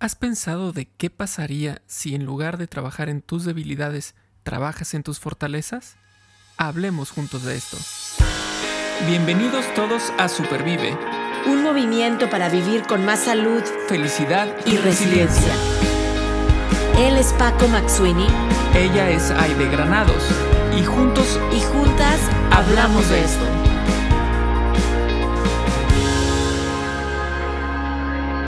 ¿Has pensado de qué pasaría si en lugar de trabajar en tus debilidades, trabajas en tus fortalezas? Hablemos juntos de esto. Bienvenidos todos a Supervive. Un movimiento para vivir con más salud, felicidad y, resiliencia. Él es Paco Maxuini. Ella es Aide Granados. Y juntos y juntas hablamos de esto.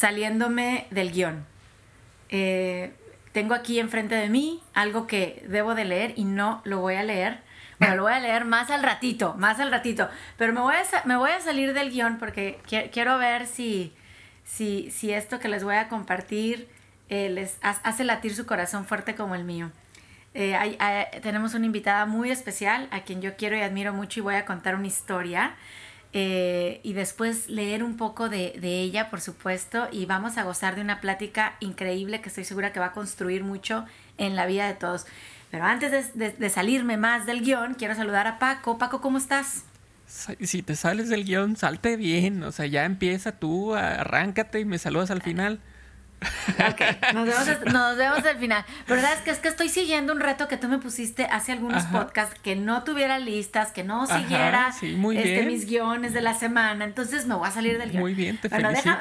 saliéndome del guion. Eh, tengo aquí enfrente de mí algo que debo de leer y no lo voy a leer. Bueno, lo voy a leer más al ratito, más al ratito. Pero me voy a, me voy a salir del guion porque quiero ver si, si, si esto que les voy a compartir eh, les hace latir su corazón fuerte como el mío. Eh, tenemos una invitada muy especial a quien yo quiero y admiro mucho y voy a contar una historia. Eh, y después leer un poco de, ella, por supuesto, y vamos a gozar de una plática increíble que estoy segura que va a construir mucho en la vida de todos. Pero antes de, salirme más del guion, quiero saludar a Paco. Paco, ¿cómo estás? Si te sales del guion, salte bien. O sea, ya empieza tú, arráncate y me saludas al final. Ok, nos vemos, al final. Pero verdad es que es que estoy siguiendo un reto que tú me pusiste hace algunos podcasts que no tuviera listas, que no siguiera este, mis guiones de la semana. Entonces me voy a salir del guion. Muy bien, te felicito.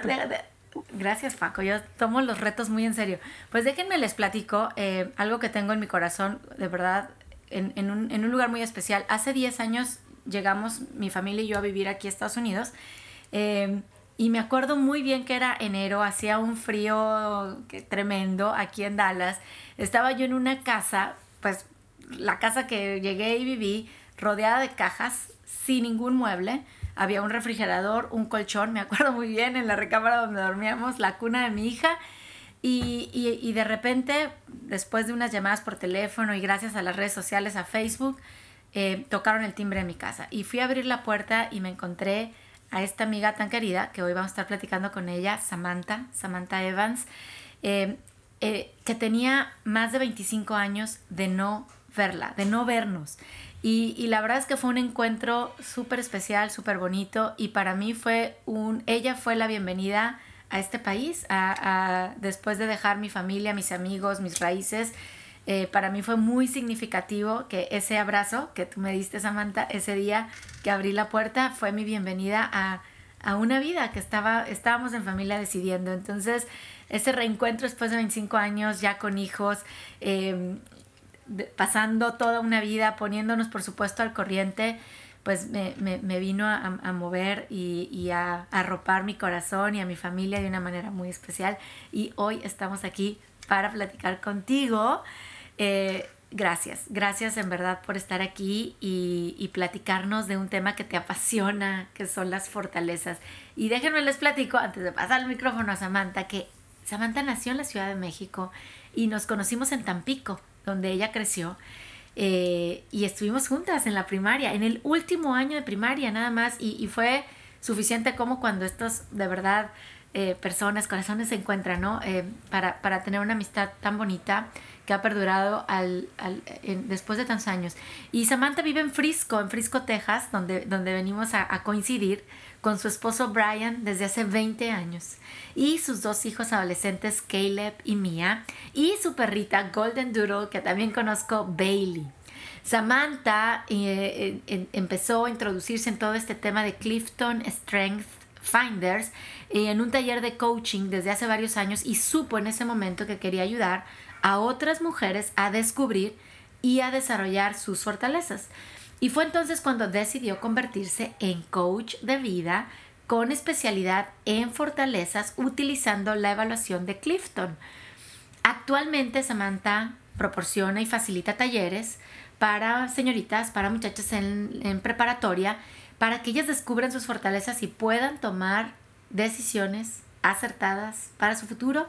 gracias, Paco. Yo tomo los retos muy en serio. Pues déjenme les platico eh, algo que tengo en mi corazón, de verdad, en, un, en un lugar muy especial. Hace 10 años llegamos, mi familia y yo, a vivir aquí a Estados Unidos. Eh, y me acuerdo muy bien que era enero, hacía un frío tremendo aquí en Dallas. Estaba yo en una casa, pues la casa que llegué y viví, rodeada de cajas, sin ningún mueble. Había un refrigerador, un colchón, me acuerdo muy bien, en la recámara donde dormíamos, la cuna de mi hija. Y, y, de repente, después de unas llamadas por teléfono y gracias a las redes sociales, a Facebook, eh, tocaron el timbre de mi casa. Y fui a abrir la puerta y me encontré a esta amiga tan querida, que hoy vamos a estar platicando con ella, Samantha, Samantha Evans, eh, eh, que tenía más de 25 años de no verla, de no vernos. Y, la verdad es que fue un encuentro súper especial, súper bonito, y para mí fue un, ella fue la bienvenida a este país, a, después de dejar mi familia, mis amigos, mis raíces. Eh, para mí fue muy significativo que ese abrazo que tú me diste, Samantha, ese día que abrí la puerta, fue mi bienvenida a, una vida que estaba, estábamos en familia decidiendo. Entonces, ese reencuentro después de 25 años, ya con hijos, em, pasando toda una vida, poniéndonos, por supuesto, al corriente, pues me, vino a, mover y, a, a arropar mi corazón y a mi familia de una manera muy especial. Y hoy estamos aquí para platicar contigo. Eh, gracias, gracias en verdad por estar aquí y, platicarnos de un tema que te apasiona, que son las fortalezas. Y déjenme les platico, antes de pasar el micrófono a Samantha, que Samantha nació en la Ciudad de México y nos conocimos en Tampico, donde ella creció. Eh, y estuvimos juntas en la primaria, en el último año de primaria nada más, y, fue suficiente como cuando estos de verdad eh, personas, corazones se encuentran, ¿no? para, para tener una amistad tan bonita que ha perdurado después de tantos años. Y Samantha vive en Frisco, en Frisco, Texas, donde, donde venimos a, coincidir con su esposo Brian desde hace 20 años y sus dos hijos adolescentes Caleb y Mia y su perrita Golden Doodle que también conozco Bailey. Samantha eh, empezó a introducirse en todo este tema de Clifton Strength Finders eh, en un taller de coaching desde hace varios años y supo en ese momento que quería ayudar a otras mujeres a descubrir y a desarrollar sus fortalezas. Y fue entonces cuando decidió convertirse en coach de vida con especialidad en fortalezas utilizando la evaluación de Clifton. Actualmente Samantha proporciona y facilita talleres para señoritas, para muchachas en, en preparatoria, para que ellas descubran sus fortalezas y puedan tomar decisiones acertadas para su futuro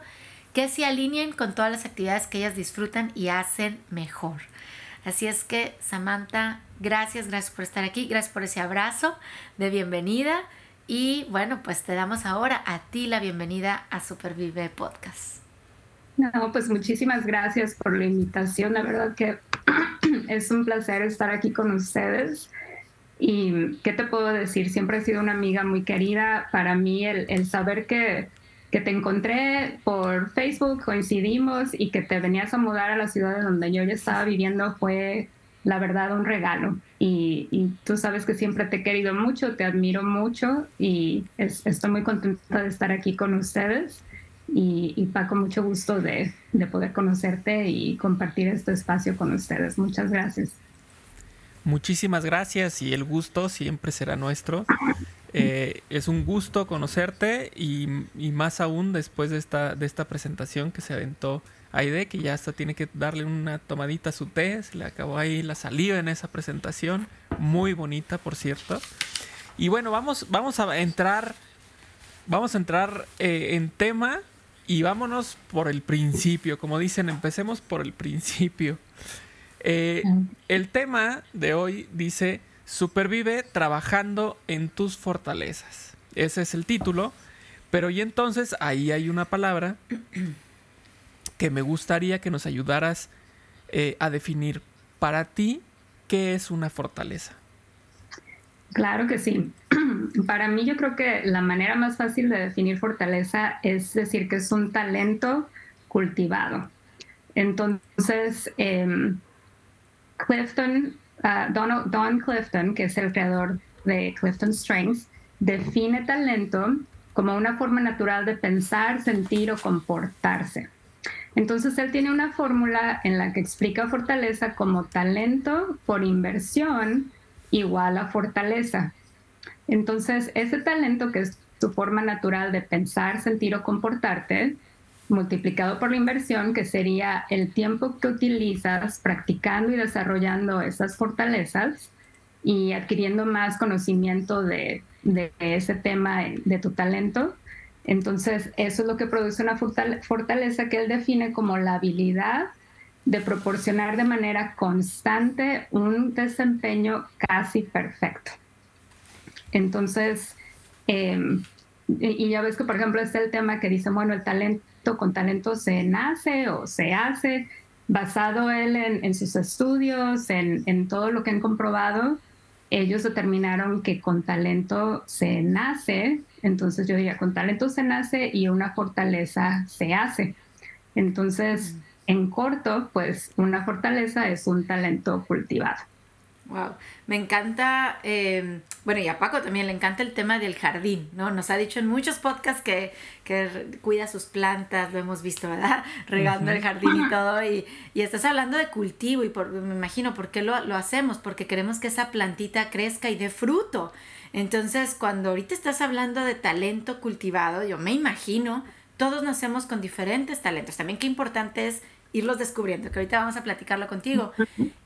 que se alineen con todas las actividades que ellas disfrutan y hacen mejor. Así es que, Samantha, gracias, gracias por estar aquí, gracias por ese abrazo de bienvenida. Y bueno, pues te damos ahora a ti la bienvenida a Supervive Podcast. No, pues muchísimas gracias por la invitación. La verdad que es un placer estar aquí con ustedes. Y qué te puedo decir, siempre he sido una amiga muy querida. Para mí el, el saber que, que, te encontré por Facebook, coincidimos y que te venías a mudar a la ciudad donde yo ya estaba viviendo fue la verdad un regalo. Y, y tú sabes que siempre te he querido mucho, te admiro mucho y estoy muy contenta de estar aquí con ustedes. Y, y Paco, mucho gusto de, de poder conocerte y compartir este espacio con ustedes. Muchas gracias. Muchísimas gracias y el gusto siempre será nuestro. Eh, es un gusto conocerte y, y, más aún después de esta, de esta presentación que se aventó Aide, que ya hasta tiene que darle una tomadita a su té, se le acabó ahí la saliva en esa presentación, muy bonita por cierto. Y bueno, vamos, vamos a entrar, vamos a entrar eh, en tema y vámonos por el principio, como dicen, empecemos por el principio. Eh, el tema de hoy dice, supervive trabajando en tus fortalezas. Ese es el título, pero y entonces ahí hay una palabra que me gustaría que nos ayudaras eh, a definir para ti qué es una fortaleza. Claro que sí. Para mí yo creo que la manera más fácil de definir fortaleza es decir que es un talento cultivado. Entonces, eh, Clifton, uh, Don, Don Clifton, que es el creador de Clifton Strengths, define talento como una forma natural de pensar, sentir o comportarse. Entonces él tiene una fórmula en la que explica fortaleza como talento por inversión igual a fortaleza. Entonces ese talento que es tu forma natural de pensar, sentir o comportarte, multiplicado por la inversión, que sería el tiempo que utilizas practicando y desarrollando esas fortalezas y adquiriendo más conocimiento de, de ese tema de tu talento. Entonces, eso es lo que produce una fortaleza que él define como la habilidad de proporcionar de manera constante un desempeño casi perfecto. Entonces, em, y ya ves que, por ejemplo, está el tema que dice, bueno, el talento con talento se nace o se hace, basado él en, sus estudios, en, en, todo lo que han comprobado, ellos determinaron que con talento se nace, entonces yo diría, con talento se nace y una fortaleza se hace. Entonces, mm. en corto, pues una fortaleza es un talento cultivado. Wow, me encanta, em, bueno, y a Paco también le encanta el tema del jardín, ¿no? Nos ha dicho en muchos podcasts que, que cuida sus plantas, lo hemos visto, ¿verdad? Regando el jardín y todo, y, y, estás hablando de cultivo, y por, me imagino, ¿por qué lo, lo hacemos? Porque queremos que esa plantita crezca y dé fruto. Entonces, cuando ahorita estás hablando de talento cultivado, yo me imagino, todos nacemos con diferentes talentos. También qué importante es irlos descubriendo, que ahorita vamos a platicarlo contigo.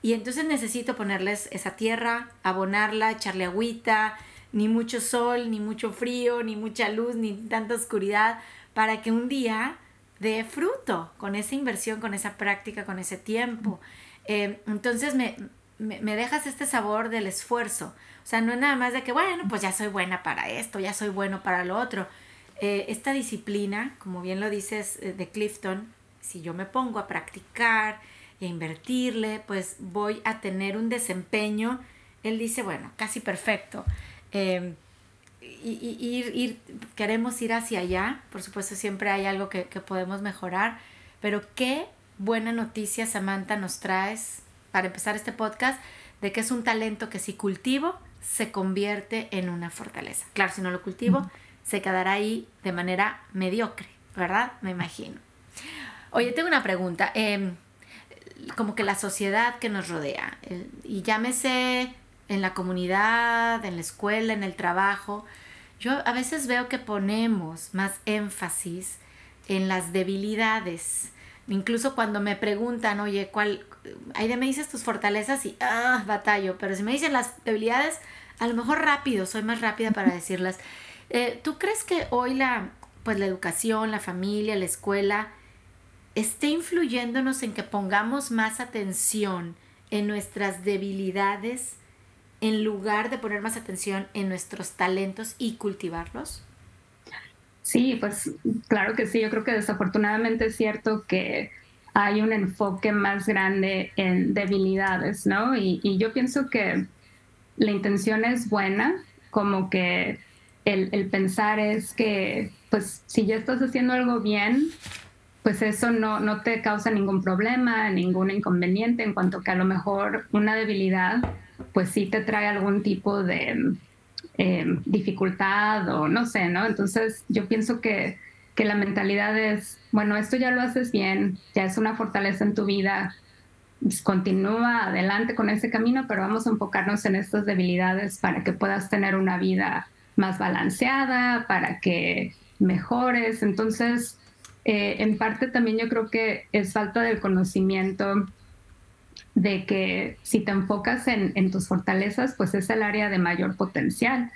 Y entonces necesito ponerles esa tierra, abonarla, echarle agüita, ni mucho sol, ni mucho frío, ni mucha luz, ni tanta oscuridad, para que un día dé fruto con esa inversión, con esa práctica, con ese tiempo. Eh, entonces me, me, dejas este sabor del esfuerzo. O sea, no es nada más de que, bueno, pues ya soy buena para esto, ya soy bueno para lo otro. Eh, esta disciplina, como bien lo dices eh, de Clifton, si yo me pongo a practicar y a invertirle, pues voy a tener un desempeño, él dice, bueno, casi perfecto. Em, y, ir, queremos ir hacia allá, por supuesto siempre hay algo que, que podemos mejorar, pero qué buena noticia, Samantha, nos traes para empezar este podcast de que es un talento que si cultivo se convierte en una fortaleza. Claro, si no lo cultivo, se quedará ahí de manera mediocre, ¿verdad? Me imagino. Oye, tengo una pregunta. Em, como que la sociedad que nos rodea, y llámese en la comunidad, en la escuela, en el trabajo, yo a veces veo que ponemos más énfasis en las debilidades. Incluso cuando me preguntan, oye, ¿cuál? Ahí me dices tus fortalezas y, ah, batallo. Pero si me dicen las debilidades, a lo mejor rápido, soy más rápida para decirlas. Eh, ¿Tú crees que hoy la, pues la educación, la familia, la escuela, esté influyéndonos en que pongamos más atención en nuestras debilidades en lugar de poner más atención en nuestros talentos y cultivarlos? Sí, pues claro que sí. Yo creo que desafortunadamente es cierto que hay un enfoque más grande en debilidades, ¿no? Y, yo pienso que la intención es buena, como que el, el, pensar es que, pues, si ya estás haciendo algo bien, pues eso no, no te causa ningún problema, ningún inconveniente, en cuanto que a lo mejor una debilidad, pues sí te trae algún tipo de eh, dificultad o no sé, ¿no? Entonces yo pienso que, que la mentalidad es, bueno, esto ya lo haces bien, ya es una fortaleza en tu vida, pues continúa adelante con ese camino, pero vamos a enfocarnos en estas debilidades para que puedas tener una vida más balanceada, para que mejores. Entonces, eh, en parte también yo creo que es falta del conocimiento de que si te enfocas en, tus fortalezas, pues es el área de mayor potencial.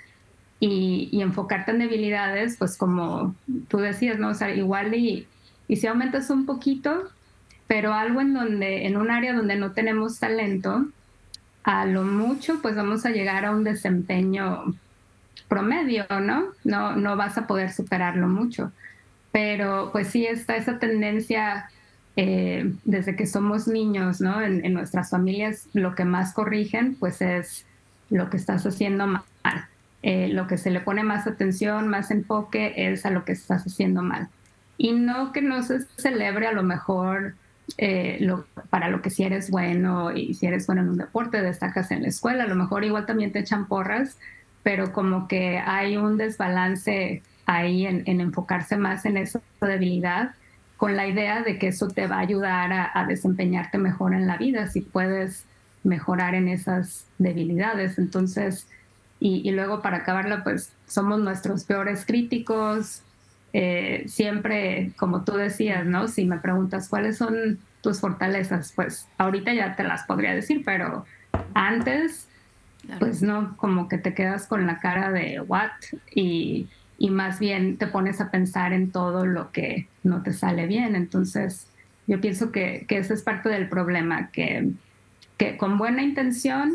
Y, enfocarte en debilidades, pues como tú decías, ¿no? O sea, igual y, y si aumentas un poquito, pero algo en donde, en un área donde no tenemos talento, a lo mucho, pues vamos a llegar a un desempeño promedio, ¿no? No, no vas a poder superarlo mucho. Pero pues sí está esa tendencia eh, desde que somos niños, ¿no? En, nuestras familias lo que más corrigen pues es lo que estás haciendo mal. Eh, lo que se le pone más atención, más enfoque es a lo que estás haciendo mal. Y no que no se celebre a lo mejor eh, para lo que si eres bueno y si eres bueno en un deporte, destacas en la escuela, a lo mejor igual también te echan porras, pero como que hay un desbalance ahí en, enfocarse más en esa debilidad con la idea de que eso te va a ayudar a, desempeñarte mejor en la vida, si puedes mejorar en esas debilidades. Entonces, y, luego para acabarla, pues somos nuestros peores críticos. Eh, siempre, como tú decías, ¿no? Si me preguntas cuáles son tus fortalezas, pues ahorita ya te las podría decir, pero antes, pues no, como que te quedas con la cara de what y y más bien te pones a pensar en todo lo que no te sale bien. Entonces, yo pienso que, que ese es parte del problema, que, que con buena intención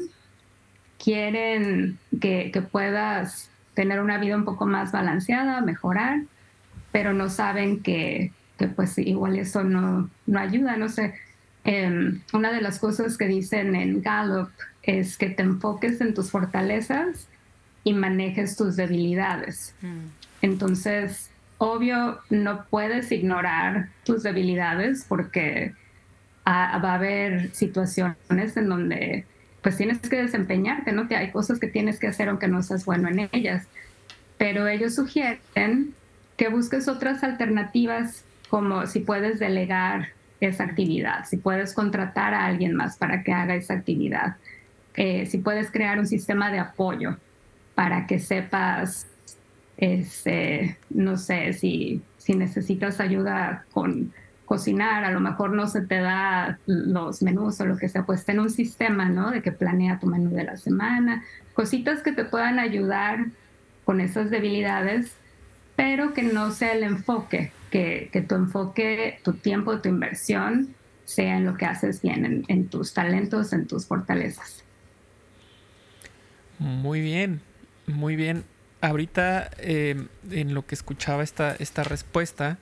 quieren que, que, puedas tener una vida un poco más balanceada, mejorar, pero no saben que, que pues igual eso no, no ayuda, no sé. Em, una de las cosas que dicen en Gallup es que te enfoques en tus fortalezas y manejes tus debilidades. Mm. Entonces, obvio, no puedes ignorar tus debilidades porque va a haber situaciones en donde pues tienes que desempeñarte, ¿no? Que hay cosas que tienes que hacer aunque no seas bueno en ellas. Pero ellos sugieren que busques otras alternativas como si puedes delegar esa actividad, si puedes contratar a alguien más para que haga esa actividad, eh, si puedes crear un sistema de apoyo para que sepas, este, no sé, si, si necesitas ayuda con cocinar, a lo mejor no se te da los menús o lo que sea, pues ten un sistema, ¿no? De que planea tu menú de la semana, cositas que te puedan ayudar con esas debilidades, pero que no sea el enfoque, que, que tu enfoque, tu tiempo, tu inversión sea en lo que haces bien, en, en tus talentos, en tus fortalezas. Muy bien. Muy bien. Ahorita, em, en lo que escuchaba esta, esta respuesta,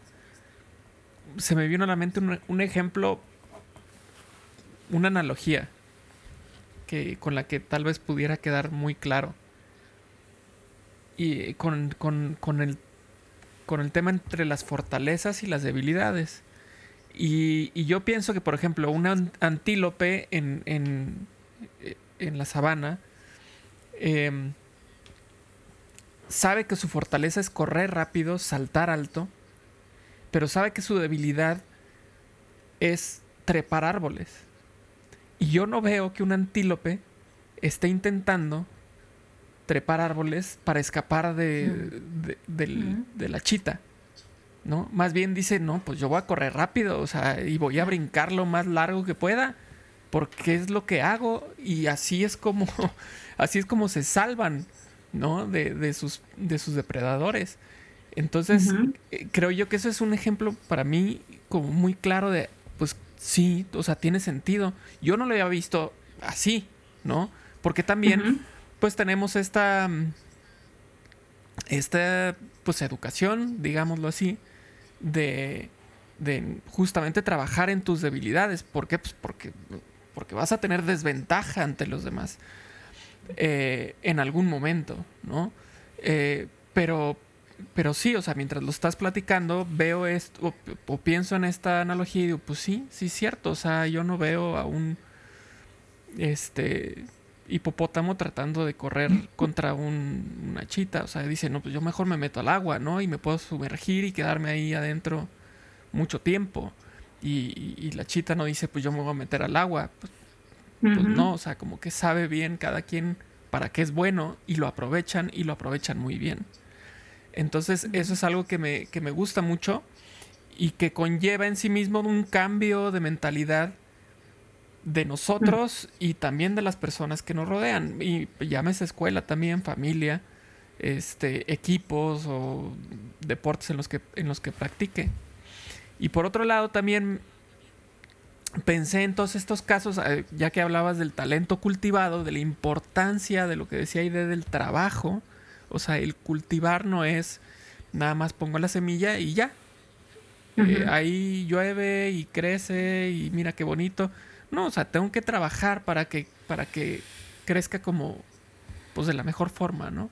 se me vino a la mente un, ejemplo, una analogía, que, con la que tal vez pudiera quedar muy claro. Y con, el, con el tema entre las fortalezas y las debilidades. Y, yo pienso que, por ejemplo, un antílope en, en, en la sabana, eh, sabe que su fortaleza es correr rápido, saltar alto, pero sabe que su debilidad es trepar árboles. Y yo no veo que un antílope esté intentando trepar árboles para escapar de, de, la chita. ¿No? Más bien dice, no, pues yo voy a correr rápido, o sea, y voy a brincar lo más largo que pueda, porque es lo que hago, y así es como, así es como se salvan ¿no? De, de, sus, de sus depredadores. Entonces, eh, creo yo que eso es un ejemplo para mí como muy claro de, pues sí, o sea, tiene sentido. Yo no lo había visto así, ¿no? Porque también, pues tenemos esta, esta, pues educación, digámoslo así, de, de justamente trabajar en tus debilidades. ¿Por qué? Pues porque, porque vas a tener desventaja ante los demás eh, en algún momento, ¿no? Eh, pero, pero sí, o sea, mientras lo estás platicando, veo esto, o, pienso en esta analogía y digo, pues sí, sí es cierto, o sea, yo no veo a un este hipopótamo tratando de correr contra una chita, o sea, dice, no, pues yo mejor me meto al agua, ¿no? Y me puedo sumergir y quedarme ahí adentro mucho tiempo. Y, la chita no dice, pues yo me voy a meter al agua, pues, pues no, o sea, como que sabe bien cada quien para qué es bueno y lo aprovechan y lo aprovechan muy bien. Entonces eso es algo que me, que me gusta mucho y que conlleva en sí mismo un cambio de mentalidad de nosotros y también de las personas que nos rodean. Y llámese escuela también, familia, este, equipos o deportes en los que, en los que practique. Y por otro lado también pensé en todos estos casos, eh, ya que hablabas del talento cultivado, de la importancia de lo que decía ahí del trabajo, o sea, el cultivar no es nada más pongo la semilla y ya. Eh, ahí llueve y crece y mira qué bonito. No, o sea, tengo que trabajar para que, para que crezca como, pues de la mejor forma, ¿no?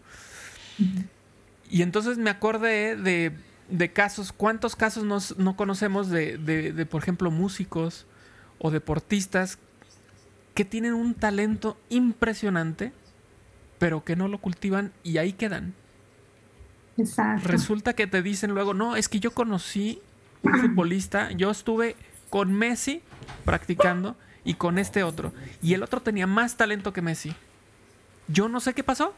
Y entonces me acordé de, de casos, ¿cuántos casos nos, no conocemos de, de, de, por ejemplo, músicos o deportistas que tienen un talento impresionante, pero que no lo cultivan y ahí quedan. Exacto. Resulta que te dicen luego, no, es que yo conocí un futbolista, yo estuve con Messi practicando y con este otro, y el otro tenía más talento que Messi. Yo no sé qué pasó,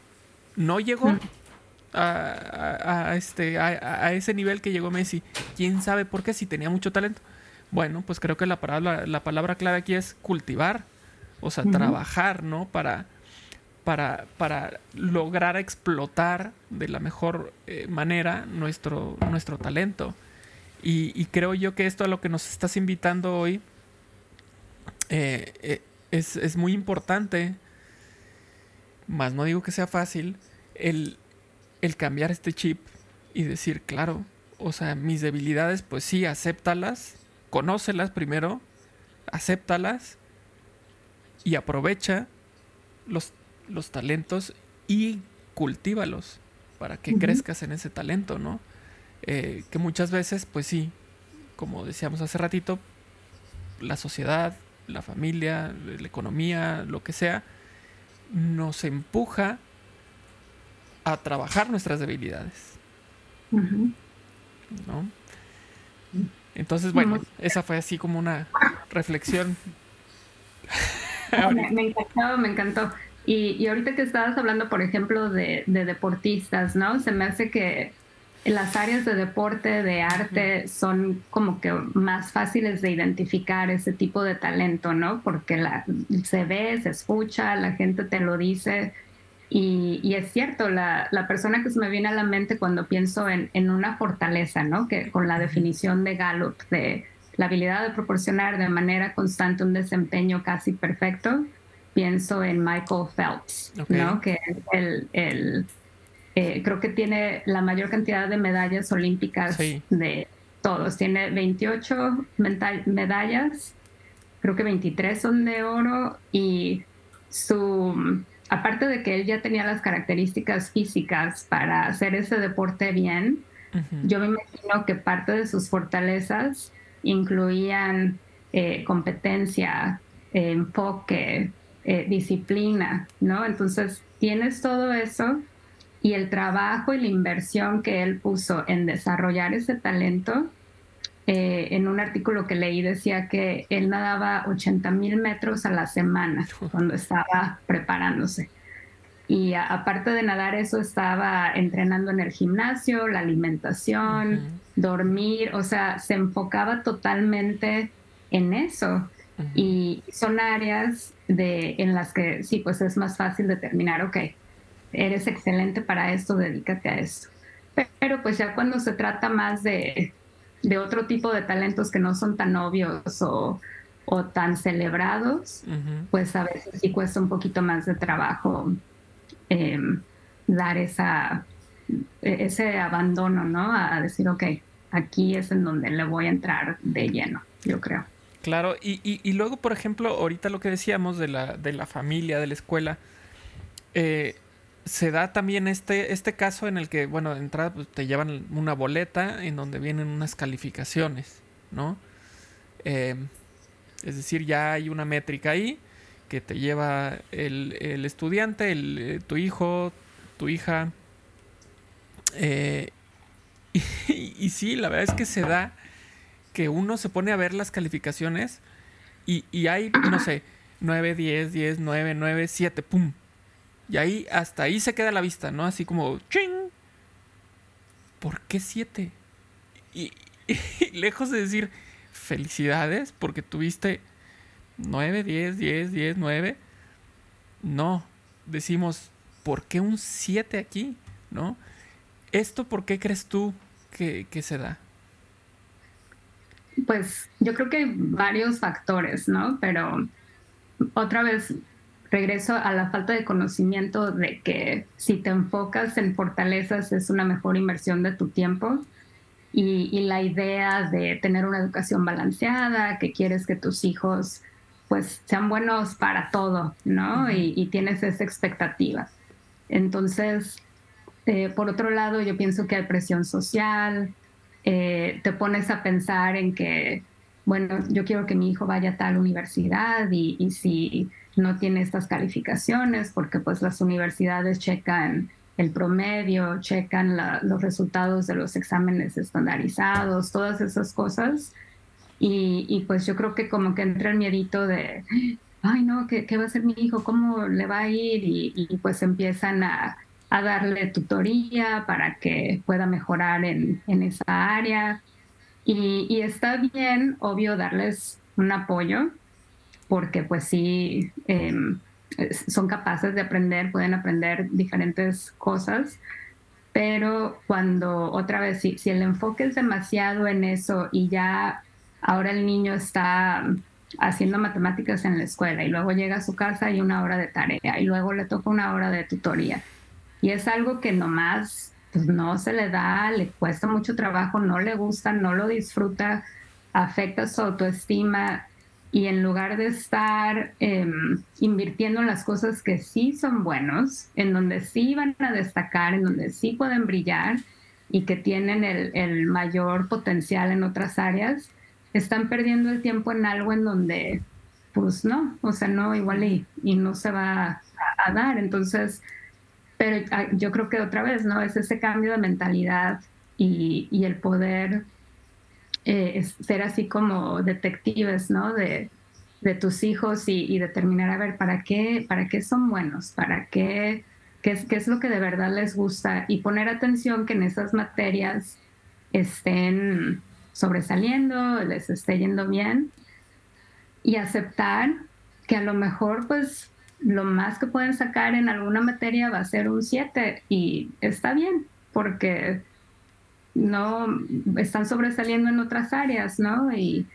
no llegó. Mm. A, este, a, ese nivel que llegó Messi. ¿Quién sabe por qué? Si tenía mucho talento. Bueno, pues creo que la palabra, la palabra clave aquí es cultivar, o sea, trabajar, ¿no? Para, para, para lograr explotar de la mejor eh, manera nuestro, nuestro talento. Y, creo yo que esto a lo que nos estás invitando hoy eh, eh, es, es, muy importante, más no digo que sea fácil, el, el cambiar este chip y decir, claro, o sea, mis debilidades, pues sí, acéptalas, conócelas primero, acéptalas y aprovecha los, los talentos y cultívalos para que crezcas en ese talento, ¿no? Eh, que muchas veces, pues sí, como decíamos hace ratito, la sociedad, la familia, la economía, lo que sea, nos empuja a trabajar nuestras debilidades. ¿No? Entonces, bueno, esa fue así como una reflexión. me, encantó, me encantó. Y, y, ahorita que estabas hablando, por ejemplo, de, deportistas, ¿no? Se me hace que las áreas de deporte, de arte, son como que más fáciles de identificar ese tipo de talento, ¿no? Porque la, se ve, se escucha, la gente te lo dice y, es cierto, la, persona que se me viene a la mente cuando pienso en, una fortaleza, ¿no? Que con la definición de Gallup, de la habilidad de proporcionar de manera constante un desempeño casi perfecto, pienso en Michael Phelps, ¿no? Que el, el eh, creo que tiene la mayor cantidad de medallas olímpicas de todos. Tiene 28 medallas, creo que 23 son de oro y su aparte de que él ya tenía las características físicas para hacer ese deporte bien, yo me imagino que parte de sus fortalezas incluían eh, competencia, enfoque, eh, disciplina, ¿no? Entonces tienes todo eso y el trabajo y la inversión que él puso en desarrollar ese talento. Eh, en un artículo que leí decía que él nadaba 80 mil metros a la semana cuando estaba preparándose. Y aparte de nadar eso, estaba entrenando en el gimnasio, la alimentación, dormir, o sea, se enfocaba totalmente en eso. Y son áreas de, en las que sí, pues es más fácil determinar, ok, eres excelente para esto, dedícate a esto. Pero pues ya cuando se trata más de de otro tipo de talentos que no son tan obvios o, o tan celebrados, pues a veces sí cuesta un poquito más de trabajo em, dar esa, ese abandono, ¿no? A, decir, ok, aquí es en donde le voy a entrar de lleno, yo creo. Claro, y, y, luego, por ejemplo, ahorita lo que decíamos de la, de la familia, de la escuela, eh, se da también este, este caso en el que, bueno, de entrada pues, te llevan una boleta en donde vienen unas calificaciones, ¿no? Eh, es decir, ya hay una métrica ahí que te lleva el, estudiante, el, eh, tu hijo, tu hija. Eh, y, y, sí, la verdad es que se da que uno se pone a ver las calificaciones y, y hay, no sé, 9, 10, 10, 9, 9, 7, ¡pum! Y ahí, hasta ahí se queda la vista, ¿no? Así como, ¡ching! ¿Por qué 7? y lejos de decir, felicidades porque tuviste 9, 10, 10, 10, 9. No, decimos, ¿por qué un 7 aquí? ¿No? ¿Esto por qué crees tú que, se da? Pues yo creo que hay varios factores, ¿no? Pero otra vez regreso a la falta de conocimiento de que si te enfocas en fortalezas es una mejor inversión de tu tiempo y, la idea de tener una educación balanceada, que quieres que tus hijos pues sean buenos para todo, ¿no? y, tienes esa expectativa. Entonces, eh, por otro lado, yo pienso que hay presión social, eh, te pones a pensar en que, bueno, yo quiero que mi hijo vaya a tal universidad y, y si no tiene estas calificaciones, porque pues las universidades checan el promedio, checan los resultados de los exámenes estandarizados, todas esas cosas. Y, pues yo creo que como que entra el miedito de, ay no, ¿qué, va a hacer mi hijo? ¿Cómo le va a ir? Y, pues empiezan a, darle tutoría para que pueda mejorar en, esa área. Y, está bien, obvio, darles un apoyo, porque pues sí, em, son capaces de aprender, pueden aprender diferentes cosas, pero cuando otra vez, si, si el enfoque es demasiado en eso y ya ahora el niño está haciendo matemáticas en la escuela y luego llega a su casa y una hora de tarea y luego le toca una hora de tutoría. Y es algo que nomás pues, no se le da, le cuesta mucho trabajo, no le gusta, no lo disfruta, afecta su autoestima y en lugar de estar em, invirtiendo en las cosas que sí son buenos, en donde sí van a destacar, en donde sí pueden brillar y que tienen el, mayor potencial en otras áreas, están perdiendo el tiempo en algo en donde, pues no, o sea, no, igual y, y no se va a, dar. Entonces, pero ah, yo creo que otra vez, ¿no? Es ese cambio de mentalidad y, y el poder eh, ser así como detectives, ¿no? De, tus hijos y, determinar, a ver, ¿para qué, para qué son buenos? ¿Para qué, qué es, qué es lo que de verdad les gusta? Y poner atención que en esas materias estén sobresaliendo, les esté yendo bien y aceptar que a lo mejor pues lo más que pueden sacar en alguna materia va a ser un 7 y está bien porque no están sobresaliendo en otras áreas, ¿no? Y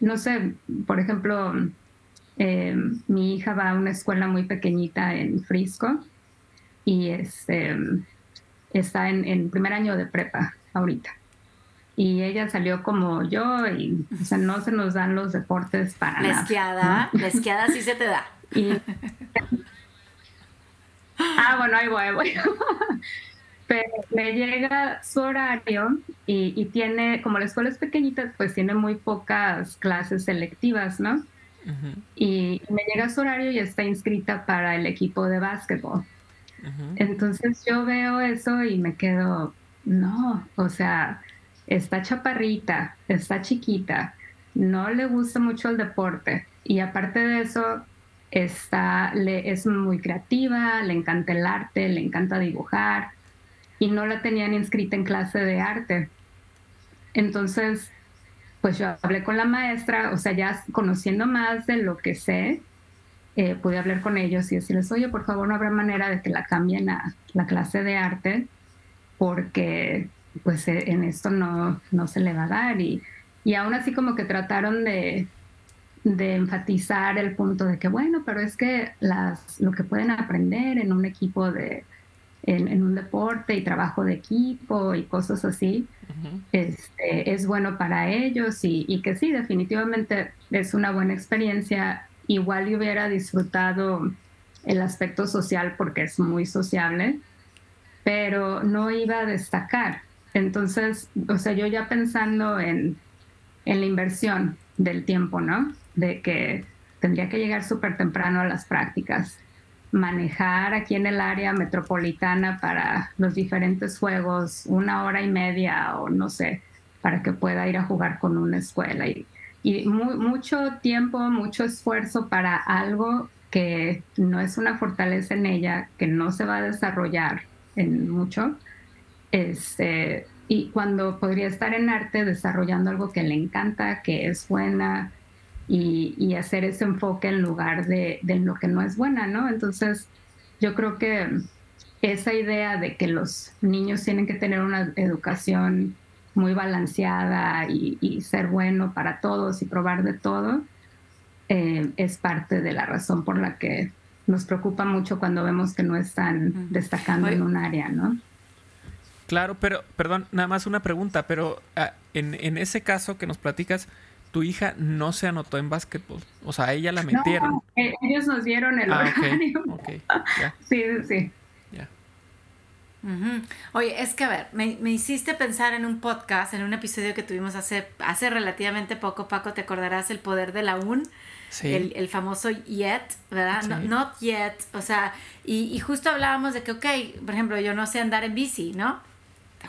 no sé, por ejemplo, eh, mi hija va a una escuela muy pequeñita en Frisco y este, está en, primer año de prepa ahorita. Y ella salió como yo y o sea, no se nos dan los deportes para la esquiada, la esquiada sí se te da. ah, bueno, ahí voy, ahí voy. Pero le llega su horario y, tiene, como la escuela es pequeñita, pues tiene muy pocas clases selectivas, ¿no? y, me llega su horario y está inscrita para el equipo de básquetbol. Entonces yo veo eso y me quedo, no, o sea, está chaparrita, está chiquita, no le gusta mucho el deporte y aparte de eso, está, le, es muy creativa, le encanta el arte, le encanta dibujar y no la tenían inscrita en clase de arte. Entonces, pues yo hablé con la maestra, o sea, ya conociendo más de lo que sé, eh, pude hablar con ellos y decirles, oye, por favor, no habrá manera de que la cambien a la clase de arte, porque pues eh, en esto no, no se le va a dar. Y, y aún así como que trataron de, de enfatizar el punto de que, bueno, pero es que las, lo que pueden aprender en un equipo de, en, un deporte y trabajo de equipo y cosas así, este, es bueno para ellos y, y, que sí, definitivamente es una buena experiencia. Igual yo hubiera disfrutado el aspecto social porque es muy sociable, pero no iba a destacar. Entonces, o sea, yo ya pensando en, en la inversión del tiempo, ¿no? De que tendría que llegar súper temprano a las prácticas, manejar aquí en el área metropolitana para los diferentes juegos una hora y media o no sé, para que pueda ir a jugar con una escuela. Y, y mucho tiempo, mucho esfuerzo para algo que no es una fortaleza en ella, que no se va a desarrollar en mucho. Este, y cuando podría estar en arte desarrollando algo que le encanta, que es buena, y, hacer ese enfoque en lugar de, lo que no es buena, ¿no? Entonces, yo creo que esa idea de que los niños tienen que tener una educación muy balanceada y, ser bueno para todos y probar de todo, eh, es parte de la razón por la que nos preocupa mucho cuando vemos que no están destacando en un área, ¿no? Claro, pero, perdón, nada más una pregunta, pero ah, en, en ese caso que nos platicas, tu hija no se anotó en básquetbol. O sea, ella la metieron. No, eh, ellos nos dieron el ah, horario. Sí, sí. Ya. Oye, es que a ver, me, me, hiciste pensar en un podcast, en un episodio que tuvimos hace, hace relativamente poco, Paco, te acordarás el poder de la UN. Sí. El, el, famoso yet, ¿verdad? No, not yet, o sea, y, y justo hablábamos de que, ok, por ejemplo, yo no sé andar en bici, ¿no?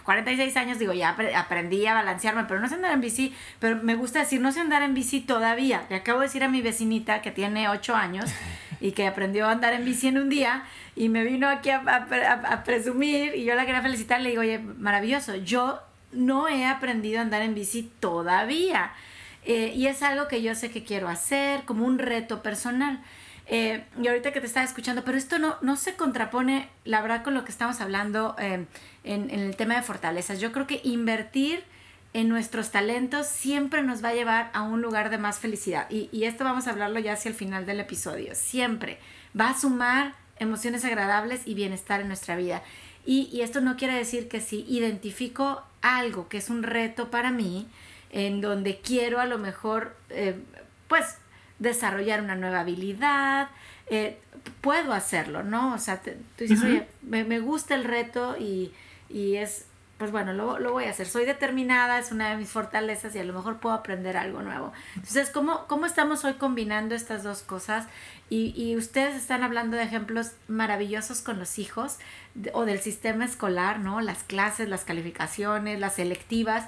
46 años digo, ya aprendí a balancearme, pero no sé andar en bici, pero me gusta decir, no sé andar en bici todavía. Le acabo de decir a mi vecinita que tiene 8 años y que aprendió a andar en bici en un día y me vino aquí a, presumir y yo la quería felicitar, le digo, oye, maravilloso, yo no he aprendido a andar en bici todavía. Eh, y es algo que yo sé que quiero hacer como un reto personal. Eh, y ahorita que te estaba escuchando, pero esto no, no se contrapone, la verdad, con lo que estamos hablando eh, en, el tema de fortalezas. Yo creo que invertir en nuestros talentos siempre nos va a llevar a un lugar de más felicidad. Y, y esto vamos a hablarlo ya hacia el final del episodio. Siempre va a sumar emociones agradables y bienestar en nuestra vida. Y, y, esto no quiere decir que si identifico algo que es un reto para mí, en donde quiero a lo mejor, eh, pues, desarrollar una nueva habilidad, eh, puedo hacerlo, ¿no? O sea, tú dices, oye, me, gusta el reto y, es, pues bueno, lo, lo, voy a hacer. Soy determinada, es una de mis fortalezas y a lo mejor puedo aprender algo nuevo. Entonces, ¿cómo, cómo estamos hoy combinando estas dos cosas? Y, y ustedes están hablando de ejemplos maravillosos con los hijos o del sistema escolar, ¿no? Las clases, las calificaciones, las selectivas.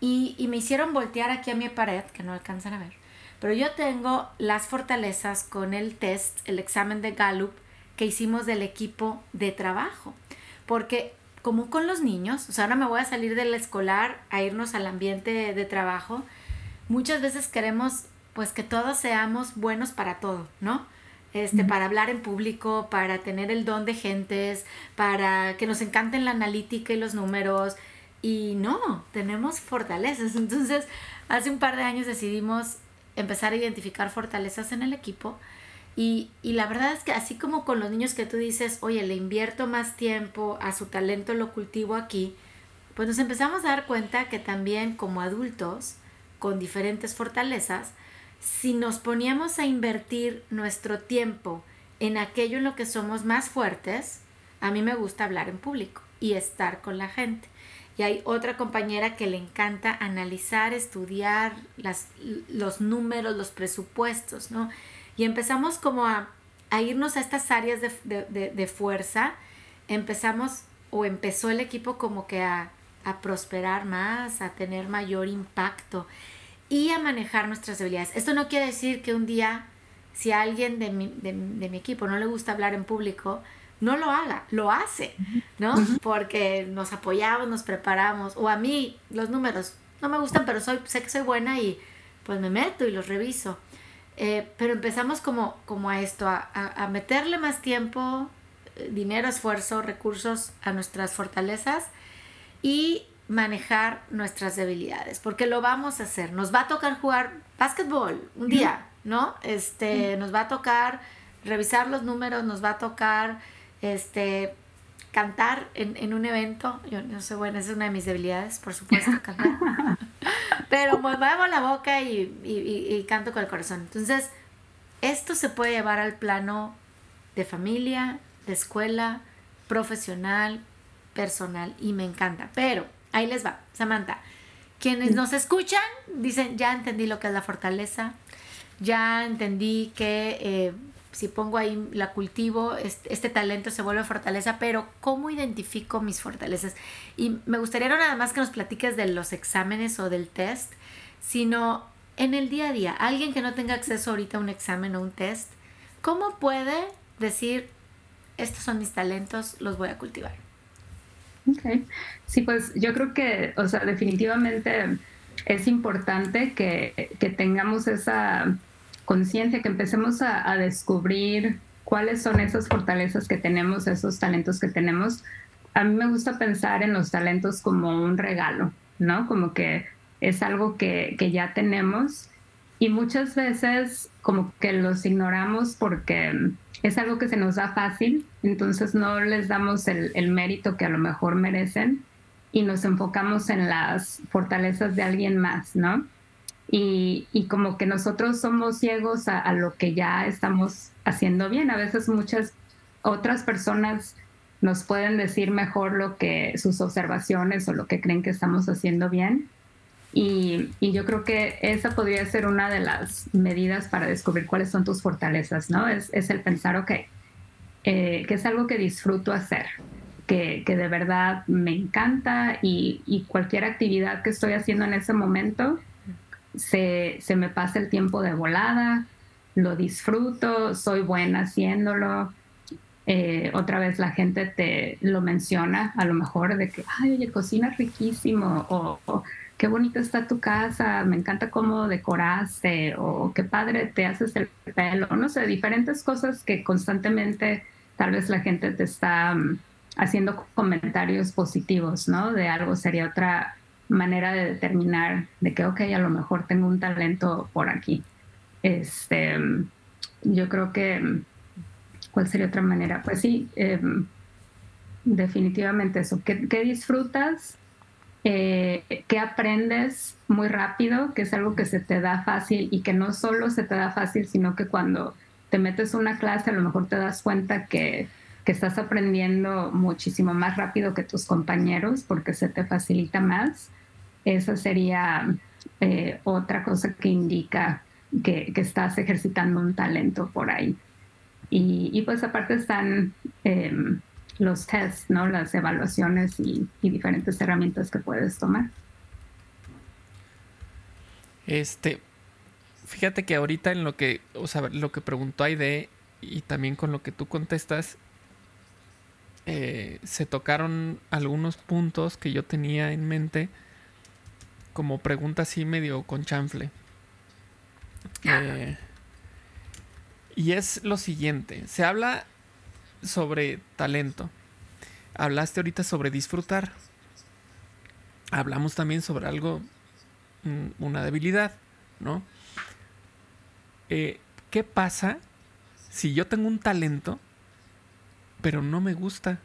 Y, y me hicieron voltear aquí a mi pared, que no alcanzan a ver pero yo tengo las fortalezas con el test, el examen de Gallup que hicimos del equipo de trabajo. Porque como con los niños, o sea, ahora me voy a salir del escolar a irnos al ambiente de, trabajo, muchas veces queremos pues que todos seamos buenos para todo, ¿no? Este, para hablar en público, para tener el don de gentes, para que nos encanten la analítica y los números. Y no, tenemos fortalezas. Entonces, hace un par de años decidimos empezar a identificar fortalezas en el equipo. Y, la verdad es que así como con los niños que tú dices, oye, le invierto más tiempo, a su talento lo cultivo aquí, pues nos empezamos a dar cuenta que también como adultos, con diferentes fortalezas, si nos poníamos a invertir nuestro tiempo en aquello en lo que somos más fuertes, a mí me gusta hablar en público y estar con la gente. Y hay otra compañera que le encanta analizar, estudiar las, los números, los presupuestos, ¿no? Y empezamos como a, irnos a estas áreas de, fuerza. Empezamos o empezó el equipo como que a, prosperar más, a tener mayor impacto y a manejar nuestras habilidades. Esto no quiere decir que un día, si a alguien de mi, de mi equipo no le gusta hablar en público, no lo haga, lo hace, ¿no? Porque nos apoyamos, nos preparamos, o a mí los números no me gustan, pero soy, sé que soy buena y pues me meto y los reviso. Eh, pero empezamos como, como a esto, a, meterle más tiempo, eh, dinero, esfuerzo, recursos a nuestras fortalezas y manejar nuestras debilidades, porque lo vamos a hacer. Nos va a tocar jugar básquetbol un día, ¿no? Este, nos va a tocar revisar los números, nos va a tocar este cantar en, un evento. Yo no sé, bueno, esa es una de mis debilidades, por supuesto, cantar. Pero muevo la boca y, y canto con el corazón. Entonces, esto se puede llevar al plano de familia, de escuela, profesional, personal y me encanta. Pero ahí les va, Samantha. Quienes nos escuchan dicen, ya entendí lo que es la fortaleza, ya entendí que eh, si pongo ahí la cultivo, este, talento se vuelve fortaleza, pero ¿cómo identifico mis fortalezas? Y me gustaría no nada más que nos platiques de los exámenes o del test, sino en el día a día, alguien que no tenga acceso ahorita a un examen o un test, ¿cómo puede decir, estos son mis talentos, los voy a cultivar? Sí, pues yo creo que, o sea, definitivamente es importante que, que tengamos esa conciencia, que empecemos a, descubrir cuáles son esas fortalezas que tenemos, esos talentos que tenemos. A mí me gusta pensar en los talentos como un regalo, ¿no? Como que es algo que, que ya tenemos y muchas veces como que los ignoramos porque es algo que se nos da fácil, entonces no les damos el, mérito que a lo mejor merecen y nos enfocamos en las fortalezas de alguien más, ¿no? Y, como que nosotros somos ciegos a, lo que ya estamos haciendo bien. A veces muchas otras personas nos pueden decir mejor lo que sus observaciones o lo que creen que estamos haciendo bien. Y, yo creo que esa podría ser una de las medidas para descubrir cuáles son tus fortalezas, ¿no? Es, el pensar, ok, eh, que es algo que disfruto hacer, que, de verdad me encanta y, cualquier actividad que estoy haciendo en ese momento, se, me pasa el tiempo de volada, lo disfruto, soy buena haciéndolo. Eh, otra vez la gente te lo menciona, a lo mejor de que, ay, oye, cocinas riquísimo, o qué bonita está tu casa, me encanta cómo decoraste o qué padre te haces el pelo, no sé, diferentes cosas que constantemente tal vez la gente te está mm, haciendo comentarios positivos, ¿no? De algo sería otra manera de determinar de que, ok, a lo mejor tengo un talento por aquí. Este, yo creo que, ¿cuál sería otra manera? Pues sí, em, definitivamente eso. ¿Qué, qué disfrutas? eh, que aprendes muy rápido, que es algo que se te da fácil y que no solo se te da fácil, sino que cuando te metes una clase a lo mejor te das cuenta que, que estás aprendiendo muchísimo más rápido que tus compañeros porque se te facilita más. Esa sería eh, otra cosa que indica que, estás ejercitando un talento por ahí. Y, pues aparte están... Eh, los tests, ¿no? Las evaluaciones y, diferentes herramientas que puedes tomar. Este, fíjate que ahorita en lo que, o sea, lo que preguntó Aide y también con lo que tú contestas, eh, se tocaron algunos puntos que yo tenía en mente como pregunta así medio con chanfle. Eh, y es lo siguiente, se habla sobre talento. Hablaste ahorita sobre disfrutar. Hablamos también sobre algo, mm, una debilidad, ¿no? Eh, ¿Qué pasa si yo tengo un talento, pero no me gusta?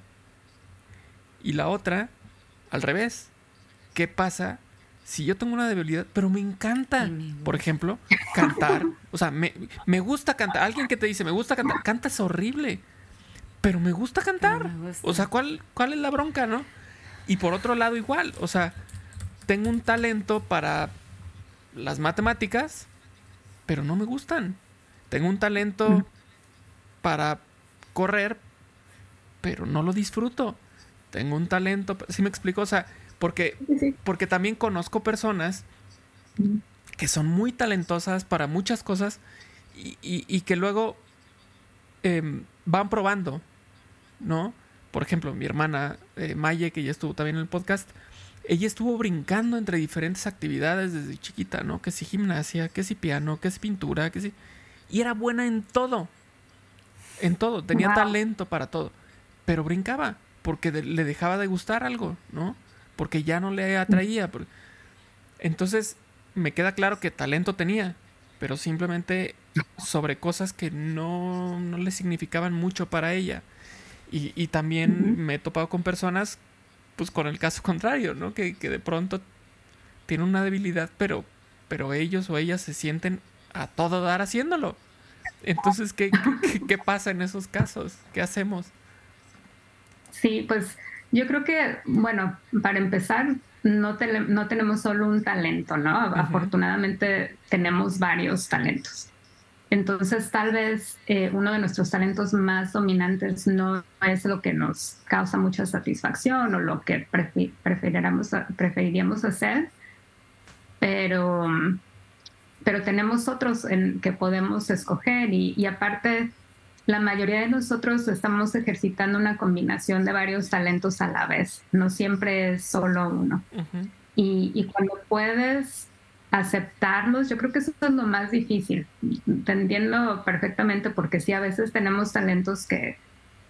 Y la otra, al revés. ¿Qué pasa si yo tengo una debilidad, pero me encanta? Por ejemplo, cantar. O sea, me, me gusta cantar. Alguien que te dice, me gusta cantar. Cantas horrible pero me gusta cantar. O sea, ¿cuál, ¿cuál es la bronca, no? Y por otro lado, igual, o sea, tengo un talento para las matemáticas, pero no me gustan. Tengo un talento para correr, pero no lo disfruto. Tengo un talento, ¿sí me explico? O sea, porque, porque también conozco personas que son muy talentosas para muchas cosas y, que luego em, van probando ¿no? Por ejemplo, mi hermana eh, Maye, que ya estuvo también en el podcast, ella estuvo brincando entre diferentes actividades desde chiquita, ¿no? Que si gimnasia, que si piano, que si pintura, que si... Y era buena en todo. En todo. Tenía talento para todo. Pero brincaba porque le dejaba de gustar algo, ¿no? porque ya no le atraía. Entonces me queda claro que talento tenía, pero simplemente sobre cosas que no, no le significaban mucho para ella. Y, también me he topado con personas, pues con el caso contrario, ¿no? Que, que de pronto tienen una debilidad, pero, pero ellos o ellas se sienten a todo dar haciéndolo. Entonces, ¿qué, qué, pasa en esos casos? ¿Qué hacemos? Sí, pues yo creo que, bueno, para empezar, no, no tenemos solo un talento, ¿no? Afortunadamente tenemos varios talentos. Entonces, tal vez eh, uno de nuestros talentos más dominantes no es lo que nos causa mucha satisfacción o lo que preferiríamos hacer, pero pero tenemos otros en que podemos escoger y, aparte la mayoría de nosotros estamos ejercitando una combinación de varios talentos a la vez, no siempre es solo uno. y, cuando puedes aceptarlos, yo creo que eso es lo más difícil, entendiendo perfectamente porque sí, a veces tenemos talentos que,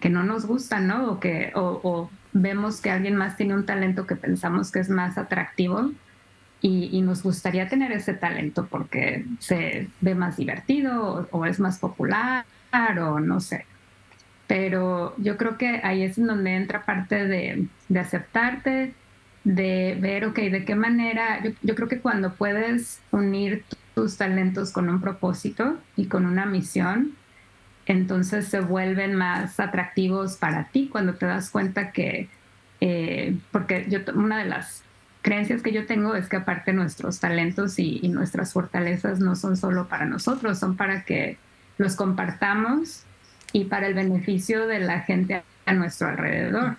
que no nos gustan, ¿no? O que o vemos que alguien más tiene un talento que pensamos que es más atractivo y, nos gustaría tener ese talento porque se ve más divertido o, es más popular o no sé. Pero yo creo que ahí es en donde entra parte de, de aceptarte, de ver, ok, de qué manera, yo, yo, creo que cuando puedes unir tus talentos con un propósito y con una misión, entonces se vuelven más atractivos para ti cuando te das cuenta que, eh, porque yo, una de las creencias que yo tengo es que aparte nuestros talentos y, nuestras fortalezas no son solo para nosotros, son para que los compartamos y para el beneficio de la gente a nuestro alrededor.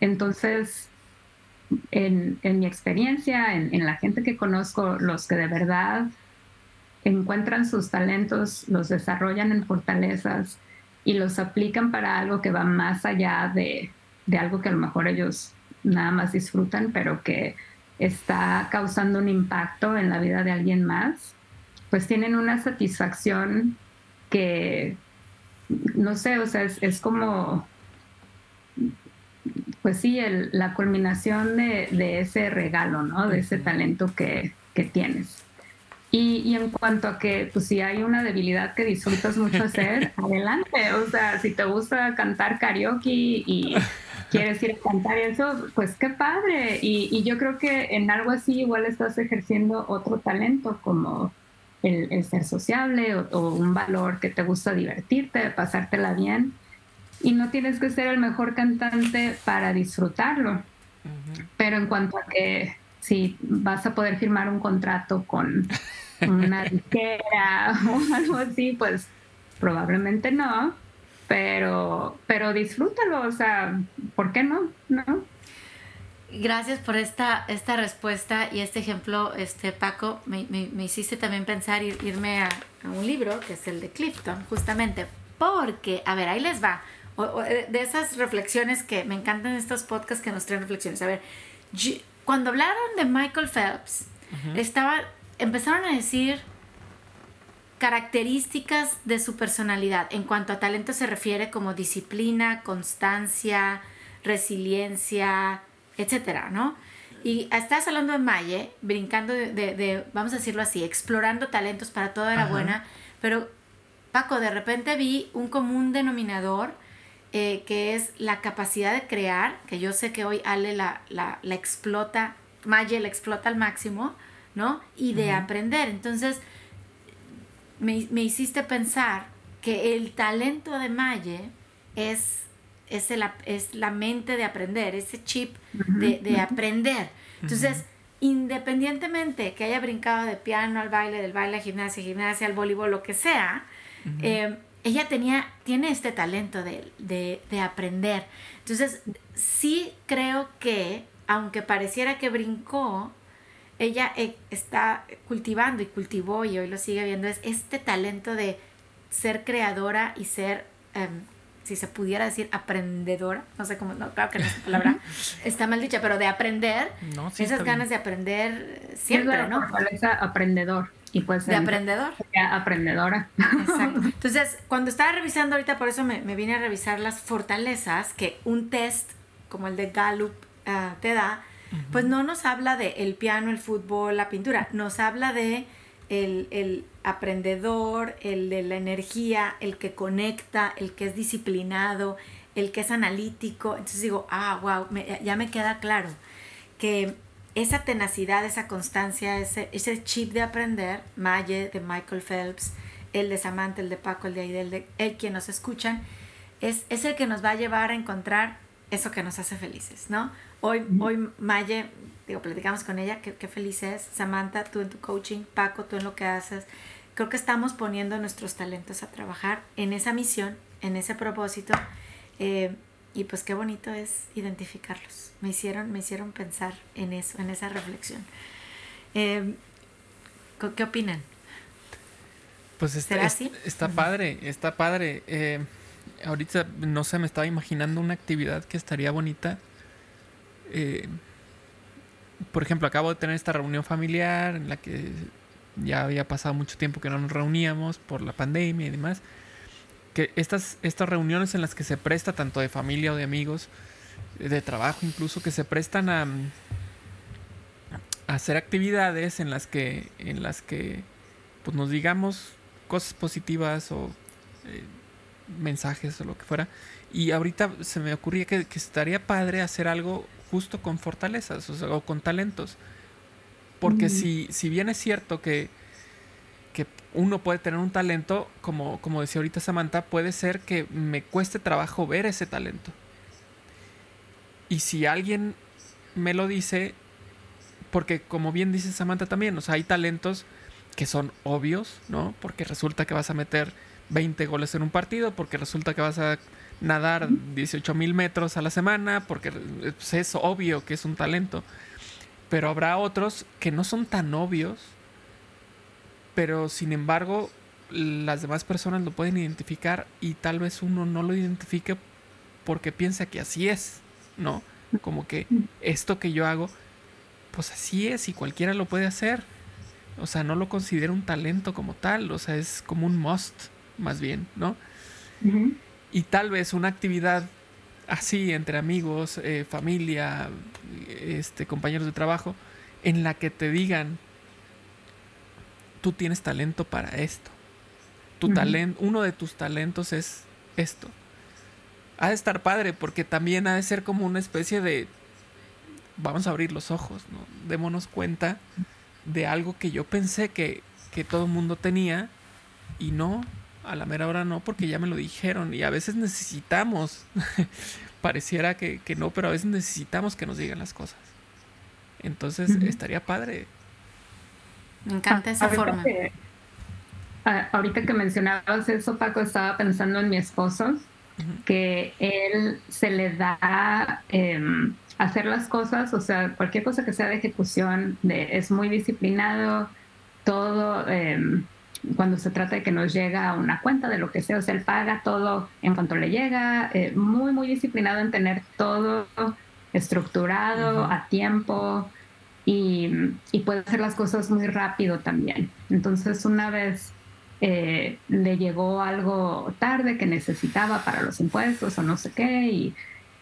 Entonces, en, mi experiencia, en, la gente que conozco, los que de verdad encuentran sus talentos, los desarrollan en fortalezas y los aplican para algo que va más allá de, de algo que a lo mejor ellos nada más disfrutan, pero que está causando un impacto en la vida de alguien más, pues tienen una satisfacción que, no sé, o sea, es, como, pues sí, la culminación de, ese regalo, ¿no? De ese talento que, tienes. Y, y, en cuanto a que, pues si hay una debilidad que disfrutas mucho hacer, adelante. O sea, si te gusta cantar karaoke y quieres ir a cantar eso, pues qué padre. Y, yo creo que en algo así igual estás ejerciendo otro talento como el, ser sociable o, un valor que te gusta divertirte, pasártela bien. Y no tienes que ser el mejor cantante para disfrutarlo. Pero en cuanto a que si vas a poder firmar un contrato con una disquera o algo así, pues probablemente no pero, pero disfrútalo, o sea, ¿por qué no? ¿No? Gracias por esta, esta respuesta y este ejemplo, este Paco, me, me, hiciste también pensar ir, irme a, un libro que es el de Clifton, justamente, porque, a ver, ahí les va, eh, de esas reflexiones que me encantan estos podcasts que nos traen reflexiones. A ver, cuando hablaron de Michael Phelps, estaba, empezaron a decir características de su personalidad. En cuanto a talento se refiere como disciplina, constancia, resiliencia, etcétera, ¿no? Y estás hablando de Maye, brincando de, vamos a decirlo así, explorando talentos para toda la buena, pero Paco, de repente vi un común denominador eh, que es la capacidad de crear, que yo sé que hoy Ale la, la, explota, Maye la explota al máximo, ¿no? Y de aprender. Entonces, me, hiciste pensar que el talento de Maye es, es, es la mente de aprender, ese chip de, aprender. Entonces, independientemente que haya brincado de piano al baile, del baile a gimnasia, gimnasia al voleibol, lo que sea, eh, ella tenía, tiene este talento de, de, aprender. Entonces, sí creo que, aunque pareciera que brincó, ella eh, está cultivando y cultivó y hoy lo sigue viendo, es este talento de ser creadora y ser, em, si se pudiera decir, aprendedora, no sé cómo, no, claro que no es palabra, está mal dicha, pero de aprender, esas ganas de aprender siempre, ¿no? aprendedor. Y pues de aprendedor. Aprendedora. Exacto. Entonces, cuando estaba revisando ahorita, por eso me, me vine a revisar las fortalezas que un test como el de Gallup ah, te da, pues no nos habla de el piano, el fútbol, la pintura, nos habla de el, el, aprendedor, el de la energía, el que conecta, el que es disciplinado, el que es analítico. Entonces digo, ah, wow, ya me queda claro que esa tenacidad, esa constancia, ese, ese chip de aprender, Maye de Michael Phelps, el de Samantha, el de Paco, el de Aide, el de él, quien nos escuchan, es, es el que nos va a llevar a encontrar eso que nos hace felices, ¿no? Hoy, hoy Maye, digo, platicamos con ella, qué, qué feliz es. Samantha, tú en tu coaching, Paco, tú en lo que haces. Creo que estamos poniendo nuestros talentos a trabajar en esa misión, en ese propósito. Eh, y pues qué bonito es identificarlos. Me hicieron, me hicieron pensar en eso, en esa reflexión. Eh, ¿Qué opinan? Pues está, así? está padre, está padre. Eh, ahorita, no sé, me estaba imaginando una actividad que estaría bonita. Eh, por ejemplo, acabo de tener esta reunión familiar en la que ya había pasado mucho tiempo que no nos reuníamos por la pandemia y demás. Que estas, estas reuniones en las que se presta tanto de familia o de amigos, de trabajo incluso, que se prestan a, hacer actividades en las que, en las que pues nos digamos cosas positivas o eh, mensajes o lo que fuera. Y ahorita se me ocurría que, estaría padre hacer algo justo con fortalezas o, con talentos. Porque si, si bien es cierto que, que uno puede tener un talento, como, como decía ahorita Samantha, puede ser que me cueste trabajo ver ese talento. Y si alguien me lo dice, porque como bien dice Samantha también, o sea, hay talentos que son obvios, ¿no? Porque resulta que vas a meter 20 goles en un partido, porque resulta que vas a nadar 18 mil metros a la semana, porque es obvio que es un talento. Pero habrá otros que no son tan obvios, pero sin embargo las demás personas lo pueden identificar y tal vez uno no lo identifique porque piensa que así es, ¿no? Como que esto que yo hago, pues así es y cualquiera lo puede hacer. O sea, no lo considero un talento como tal, o sea, es como un must, más bien, ¿no? Y tal vez una actividad así entre amigos, eh, familia, este, compañeros de trabajo, en la que te digan, tú tienes talento para esto. Tu talento, uno de tus talentos es esto. Ha de estar padre porque también ha de ser como una especie de, vamos a abrir los ojos, ¿no? Démonos cuenta de algo que yo pensé que, que todo el mundo tenía y no, a la mera hora no, porque ya me lo dijeron y a veces necesitamos, pareciera que, no, pero a veces necesitamos que nos digan las cosas. Entonces estaría padre. Me encanta esa forma. ahorita que mencionabas eso, Paco, estaba pensando en mi esposo, que él se le da... Em, hacer las cosas, o sea, cualquier cosa que sea de ejecución, de, es muy disciplinado, todo, em, cuando se trata de que nos llega una cuenta de lo que sea, o sea, él paga todo en cuanto le llega, eh, muy, muy disciplinado en tener todo estructurado, a tiempo, y, y, puede hacer las cosas muy rápido también. Entonces, una vez eh, le llegó algo tarde que necesitaba para los impuestos o no sé qué, y,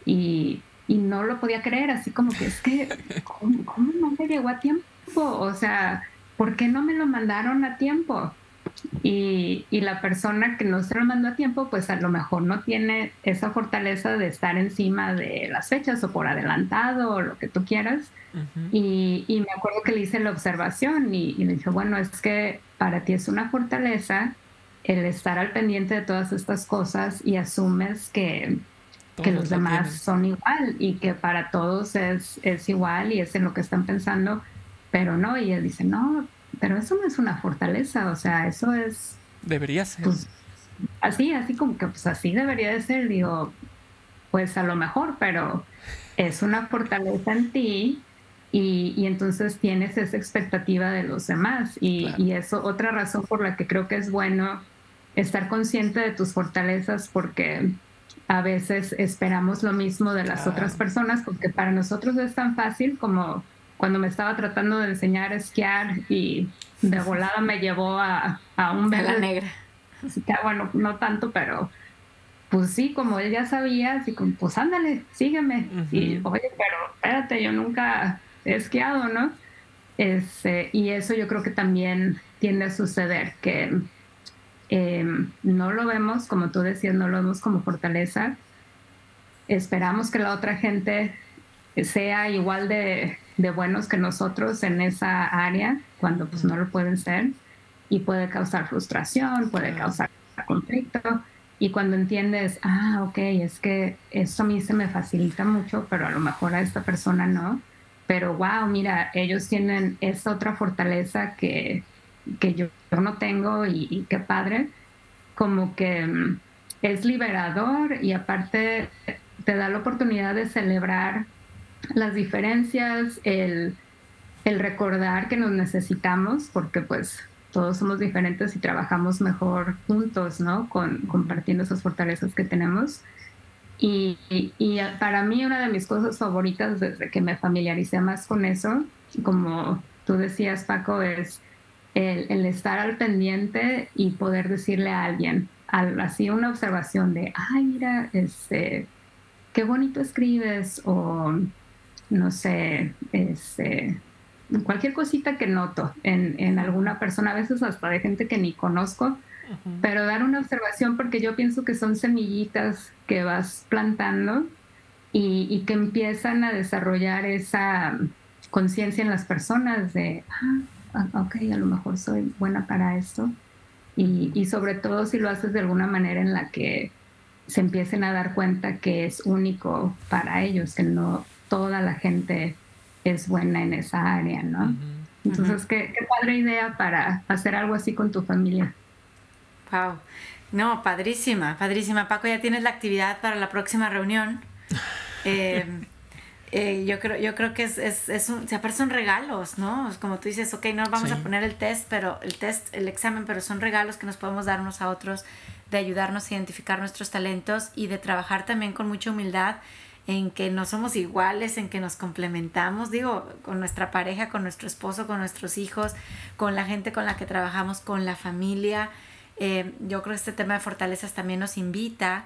y y no lo podía creer, así como que es que, ¿cómo, no me llegó a tiempo? O sea, ¿por qué no me lo mandaron a tiempo? Y, y, la persona que no se lo mandó a tiempo, pues a lo mejor no tiene esa fortaleza de estar encima de las fechas o por adelantado o lo que tú quieras. y, y, me acuerdo que le hice la observación y, y le dije, bueno, es que para ti es una fortaleza el estar al pendiente de todas estas cosas y asumes que, que los demás son igual y que para todos es, es igual y es en lo que están pensando, pero no, y él dice, no, pero eso no es una fortaleza, o sea, eso es... Debería ser. Pues, así, así como que pues así debería de ser, digo, pues a lo mejor, pero es una fortaleza en ti y, y entonces tienes esa expectativa de los demás y, y eso, otra razón por la que creo que es bueno estar consciente de tus fortalezas porque a veces esperamos lo mismo de las otras personas porque para nosotros es tan fácil como cuando me estaba tratando de enseñar a esquiar y de volada me llevó a, a un vela negra. Así que bueno, no tanto, pero pues sí, como él ya sabía, así como, pues ándale, sígueme. Y oye, pero espérate, yo nunca he esquiado, ¿no? Este, y eso yo creo que también tiende a suceder, que em, no lo vemos, como tú decías, no lo vemos como fortaleza. Esperamos que la otra gente sea igual de, de buenos que nosotros en esa área, cuando pues no lo pueden ser, y puede causar frustración, puede causar conflicto. Y cuando entiendes, ah, ok, es que esto a mí se me facilita mucho, pero a lo mejor a esta persona no. Pero wow, mira, ellos tienen esta otra fortaleza que, que yo, no tengo y, qué padre. Como que mm, es liberador y aparte te da la oportunidad de celebrar las diferencias, el, el recordar que nos necesitamos, porque pues todos somos diferentes y trabajamos mejor juntos, ¿no? Con, compartiendo esas fortalezas que tenemos. Y, y, para mí una de mis cosas favoritas desde que me familiaricé más con eso, como tú decías, Paco, es el, estar al pendiente y poder decirle a alguien, al, así una observación de, ay, mira, este, qué bonito escribes, no sé, este, cualquier cosita que noto en, en, alguna persona, a veces hasta de gente que ni conozco, pero dar una observación porque yo pienso que son semillitas que vas plantando y, y que empiezan a desarrollar esa conciencia en las personas de, ah, ah, ok, a lo mejor soy buena para esto. Y, y sobre todo si lo haces de alguna manera en la que se empiecen a dar cuenta que es único para ellos, que no toda la gente es buena en esa área, ¿no? Entonces, ¿qué, padre idea para hacer algo así con tu familia. Wow. No, padrísima, padrísima. Paco, ya tienes la actividad para la próxima reunión. Eh, eh, yo creo, yo creo que es, es, es un, se son regalos, ¿no? Como tú dices, ok, no vamos a poner el test, pero el test, el examen, pero son regalos que nos podemos dar unos a otros, de ayudarnos a identificar nuestros talentos y de trabajar también con mucha humildad en que no somos iguales, en que nos complementamos, digo, con nuestra pareja, con nuestro esposo, con nuestros hijos, con la gente con la que trabajamos, con la familia. Eh, yo creo que este tema de fortalezas también nos invita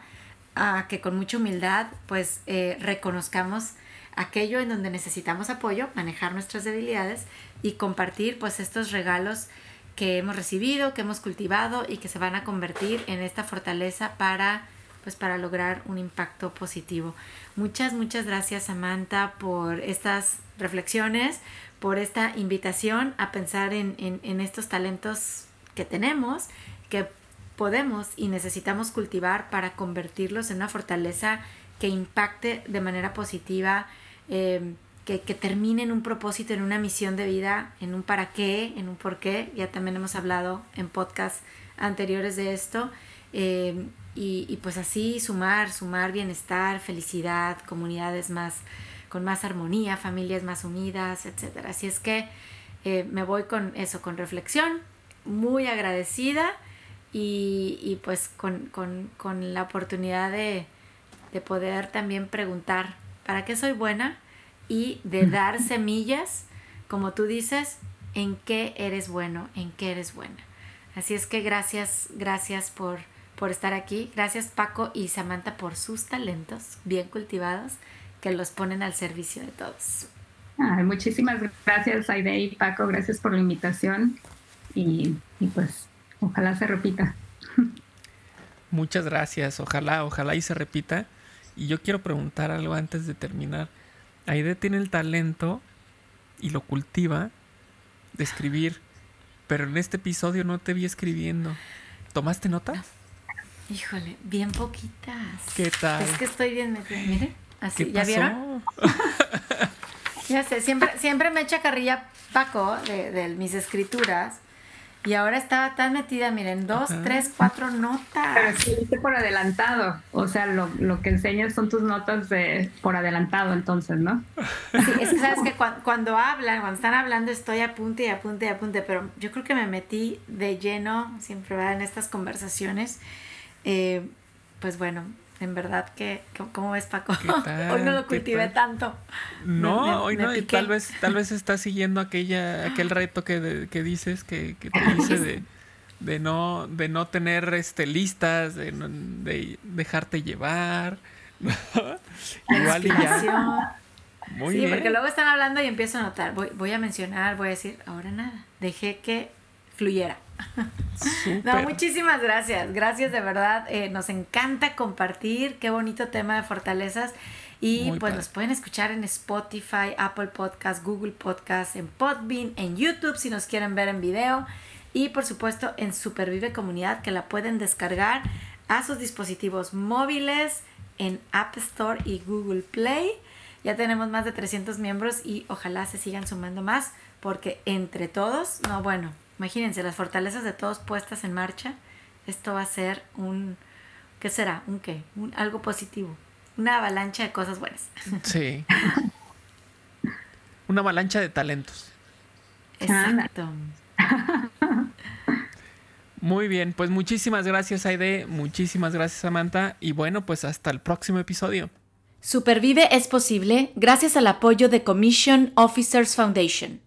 a que con mucha humildad pues eh, reconozcamos aquello en donde necesitamos apoyo, manejar nuestras debilidades y compartir pues estos regalos que hemos recibido, que hemos cultivado y que se van a convertir en esta fortaleza para pues para lograr un impacto positivo. Muchas, muchas gracias Samantha por estas reflexiones, por esta invitación a pensar en, en, estos talentos que tenemos, que podemos y necesitamos cultivar para convertirlos en una fortaleza que impacte de manera positiva, em, que, que, termine en un propósito, en una misión de vida, en un para qué, en un por qué. Ya también hemos hablado en podcasts anteriores de esto. Em, y, pues así sumar, sumar bienestar, felicidad, comunidades más con más armonía, familias más unidas, etc. Así es que eh, me voy con eso, con reflexión, muy agradecida y, pues con, la oportunidad de, de poder también preguntar, ¿para qué soy buena? Y de dar semillas, como tú dices, en qué eres bueno, en qué eres buena. Así es que gracias, gracias por por estar aquí. Gracias Paco y Samantha por sus talentos bien cultivados que los ponen al servicio de todos. muchísimas gracias Aide y Paco, gracias por la invitación y, pues ojalá se repita. Muchas gracias, ojalá, ojalá y se repita. Y yo quiero preguntar algo antes de terminar. Aide tiene el talento y lo cultiva de escribir, pero en este episodio no te vi escribiendo. ¿Tomaste notas? Híjole, bien poquitas. ¿Qué tal? Es que estoy bien metida. Mire, así. ¿Ya vieron? ya sé, siempre, siempre me echa carrilla Paco de, de mis escrituras. Y ahora estaba tan metida, miren, dos, tres, cuatro notas. Pero sí, por adelantado. O sea, lo, lo, que enseñas son tus notas de por adelantado, entonces, ¿no? Sí, es que sabes que cuando, hablan, cuando están hablando, estoy a punto y a punto y a punto. Pero yo creo que me metí de lleno, siempre en estas conversaciones. Eh, pues bueno, en verdad que, ¿cómo ves Paco? hoy no lo cultivé tanto. No, hoy no, y tal vez, tal vez estás siguiendo aquella, aquel reto que, que dices, que, que te dice de, de no, de no tener este, listas, de, de dejarte llevar. Igual y ya. Muy sí, porque luego están hablando y empiezo a notar, voy, voy a mencionar, voy a decir, ahora nada, dejé que fluyera. No, muchísimas gracias, gracias de verdad, eh, nos encanta compartir, qué bonito tema de fortalezas. Y pues nos pueden escuchar en Spotify, Apple Podcast, Google Podcast, en Podbean, en YouTube si nos quieren ver en video. Y por supuesto en Supervive Comunidad que la pueden descargar a sus dispositivos móviles en App Store y Google Play. Ya tenemos más de 300 miembros y ojalá se sigan sumando más porque entre todos, no bueno, imagínense las fortalezas de todos puestas en marcha, esto va a ser un, ¿qué será? ¿Un qué? Un, algo positivo, una avalancha de cosas buenas. Sí. una avalancha de talentos. Exacto. Muy bien, pues muchísimas gracias Aide, muchísimas gracias Samantha y bueno, pues hasta el próximo episodio. Supervive es posible gracias al apoyo de Commission Officers Foundation.